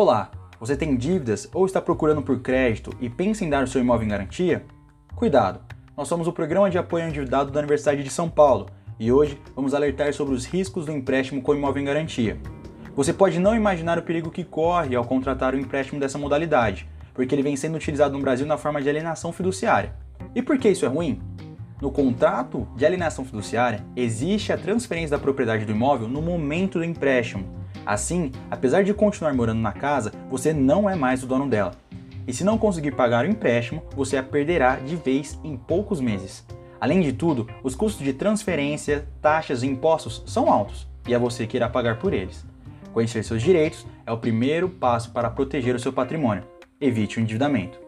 Olá, você tem dívidas ou está procurando por crédito e pensa em dar o seu imóvel em garantia? Cuidado, nós somos o programa de apoio ao endividado da Universidade de São Paulo e hoje vamos alertar sobre os riscos do empréstimo com imóvel em garantia. Você pode não imaginar o perigo que corre ao contratar o um empréstimo dessa modalidade, porque ele vem sendo utilizado no Brasil na forma de alienação fiduciária. E por que isso é ruim? No contrato de alienação fiduciária, existe a transferência da propriedade do imóvel no momento do empréstimo, Assim, apesar de continuar morando na casa, você não é mais o dono dela. E se não conseguir pagar o empréstimo, você a perderá de vez em poucos meses. Além de tudo, os custos de transferência, taxas e impostos são altos e é você que irá pagar por eles. Conhecer seus direitos é o primeiro passo para proteger o seu patrimônio. Evite o endividamento.